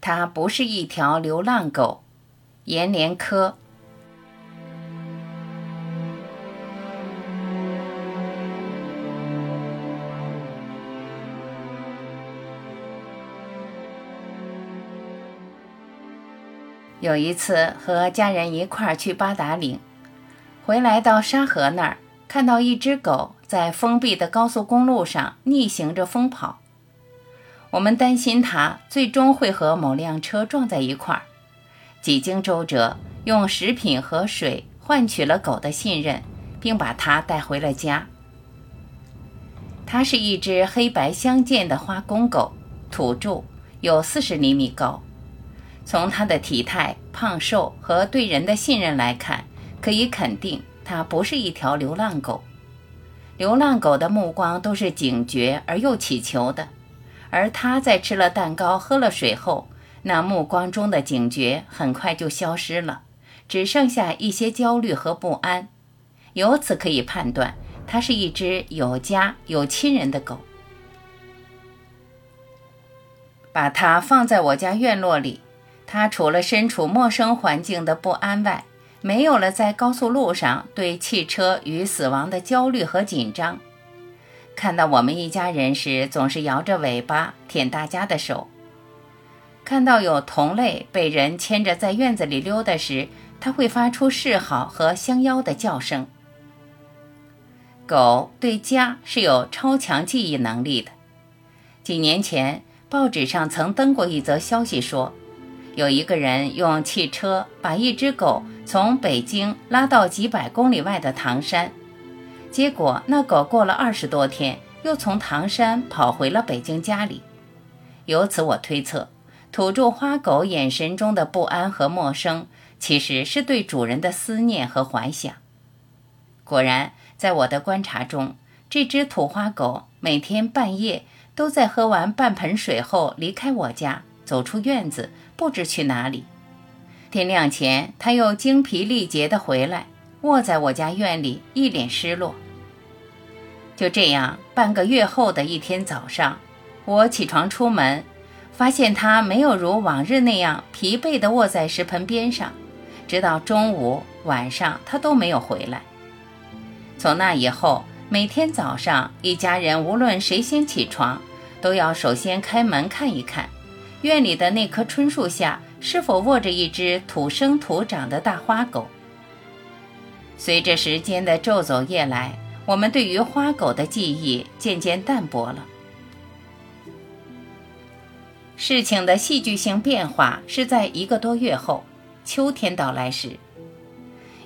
它不是一条流浪狗。阎连科。有一次和家人一块儿去八达岭，回来到沙河那儿，看到一只狗在封闭的高速公路上逆行着疯跑。我们担心它最终会和某辆车撞在一块儿，几经周折，用食品和水换取了狗的信任，并把它带回了家。它是一只黑白相间的花公狗，土著，有四十厘米高。从它的体态、胖瘦和对人的信任来看，可以肯定它不是一条流浪狗。流浪狗的目光都是警觉而又乞求的，而他在吃了蛋糕、喝了水后，那目光中的警觉很快就消失了，只剩下一些焦虑和不安。由此可以判断，它是一只有家有亲人的狗。把它放在我家院落里。它除了身处陌生环境的不安外，没有了在高速路上对汽车与死亡的焦虑和紧张。看到我们一家人时，总是摇着尾巴舔大家的手；看到有同类被人牵着在院子里溜达时，它会发出示好和相邀的叫声。狗对家是有超强记忆能力的。几年前，报纸上曾登过一则消息说。有一个人用汽车把一只狗从北京拉到几百公里外的唐山，结果那狗过了二十多天，又从唐山跑回了北京家里。由此我推测，土著花狗眼神中的不安和陌生，其实是对主人的思念和怀想。果然，在我的观察中，这只土花狗每天半夜都在喝完半盆水后离开我家，走出院子。不知去哪里。天亮前，他又精疲力竭地回来，卧在我家院里，一脸失落。就这样，半个月后的一天早上，我起床出门，发现他没有如往日那样疲惫地卧在石盆边上。直到中午、晚上，他都没有回来。从那以后，每天早上，一家人无论谁先起床，都要首先开门看一看。院里的那棵椿树下，是否卧着一只土生土长的大花狗？随着时间的昼走夜来，我们对于花狗的记忆渐渐淡薄了。事情的戏剧性变化是在一个多月后，秋天到来时。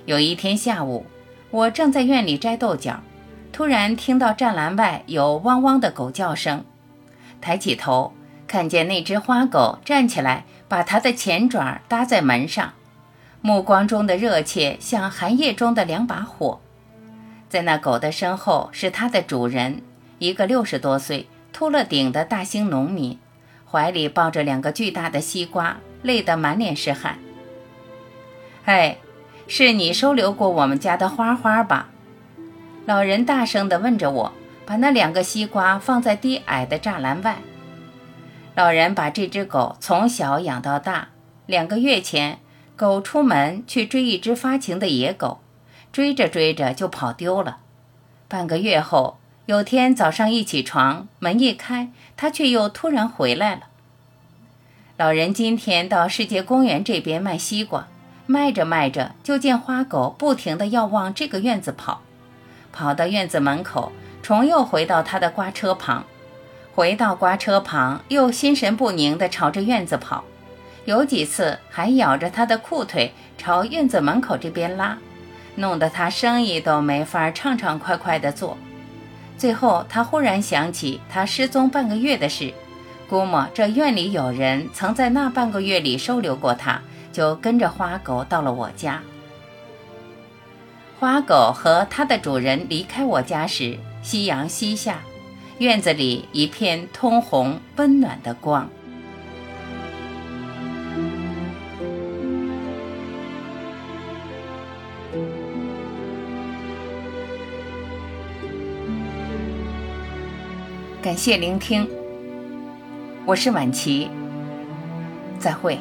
有一天下午，我正在院里摘豆角，突然听到栅栏外有汪汪的狗叫声，抬起头。看见那只花狗站起来，把它的前爪搭在门上，目光中的热切像寒夜中的两把火。在那狗的身后是它的主人，一个六十多岁、秃了顶的大兴农民，怀里抱着两个巨大的西瓜，累得满脸是汗。哎，是你收留过我们家的花花吧？老人大声地问着我，把那两个西瓜放在低矮的栅栏外。老人把这只狗从小养到大。两个月前，狗出门去追一只发情的野狗，追着追着就跑丢了。半个月后，有天早上一起床，门一开，它却又突然回来了。老人今天到世界公园这边卖西瓜，卖着卖着，就见花狗不停地要往这个院子跑，跑到院子门口，重又回到他的瓜车旁。回到瓜车旁，又心神不宁地朝着院子跑，有几次还咬着他的裤腿朝院子门口这边拉，弄得他生意都没法畅畅快快地做。最后，他忽然想起他失踪半个月的事，估摸这院里有人曾在那半个月里收留过他，就跟着花狗到了我家。花狗和它的主人离开我家时，夕阳西下。院子里一片通红、温暖的光。感谢聆听，我是晚琪。再会。